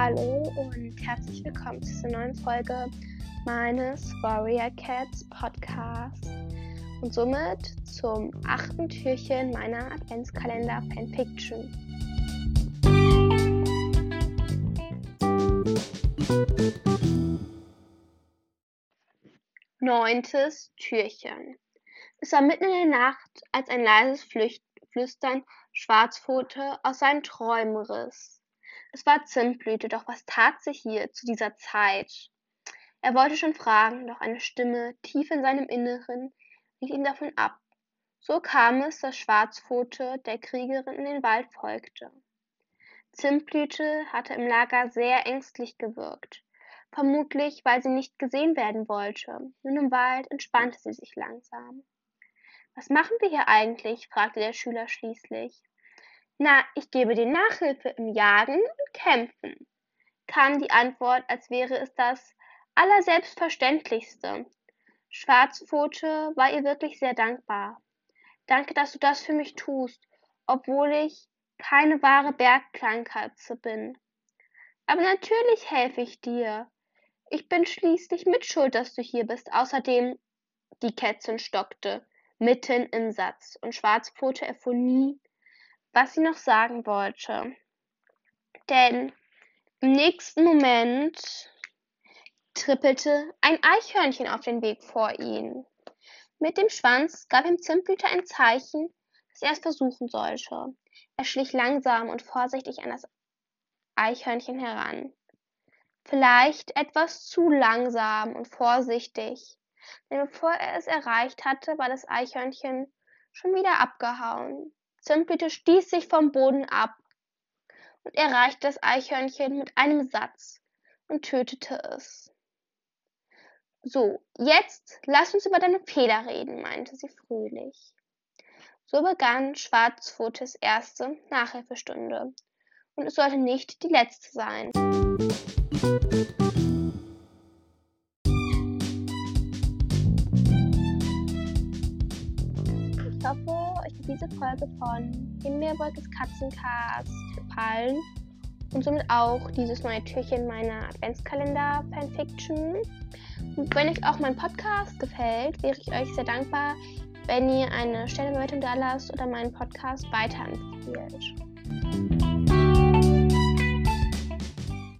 Hallo und herzlich willkommen zu dieser neuen Folge meines Warrior Cats Podcasts und somit zum achten Türchen meiner Adventskalender Fanfiction. Neuntes Türchen. Es war mitten in der Nacht, als ein leises Flücht Flüstern Schwarzpfote aus seinen Träumen riss. Es war Zimtblüte, doch was tat sie hier zu dieser Zeit? Er wollte schon fragen, doch eine Stimme tief in seinem Inneren riet ihn davon ab. So kam es, dass Schwarzpfote der Kriegerin in den Wald folgte. Zimtblüte hatte im Lager sehr ängstlich gewirkt, vermutlich weil sie nicht gesehen werden wollte. Nun im Wald entspannte sie sich langsam. Was machen wir hier eigentlich? fragte der Schüler schließlich. Na, ich gebe dir Nachhilfe im Jagen und Kämpfen, kam die Antwort, als wäre es das Allerselbstverständlichste. Schwarzpfote war ihr wirklich sehr dankbar. Danke, dass du das für mich tust, obwohl ich keine wahre Bergkleinkatze bin. Aber natürlich helfe ich dir. Ich bin schließlich mitschuld, dass du hier bist. Außerdem, die Kätzchen stockte, mitten im Satz, und Schwarzpfote erfuhr nie, was sie noch sagen wollte. Denn im nächsten Moment trippelte ein Eichhörnchen auf den Weg vor ihn. Mit dem Schwanz gab ihm Zimtblüter ein Zeichen, dass er es versuchen sollte. Er schlich langsam und vorsichtig an das Eichhörnchen heran. Vielleicht etwas zu langsam und vorsichtig, denn bevor er es erreicht hatte, war das Eichhörnchen schon wieder abgehauen. Zimtblüte stieß sich vom Boden ab und erreichte das Eichhörnchen mit einem Satz und tötete es. So, jetzt lass uns über deine Feder reden, meinte sie fröhlich. So begann Schwarzpfotes erste Nachhilfestunde. Und es sollte nicht die letzte sein. Ich hoffe, diese Folge von Himbeerwolkes Katzencast gefallen und somit auch dieses neue Türchen meiner Adventskalender Fanfiction. Und wenn euch auch mein Podcast gefällt, wäre ich euch sehr dankbar, wenn ihr eine Stellenbewertung da lasst oder meinen Podcast weiterempfehlt.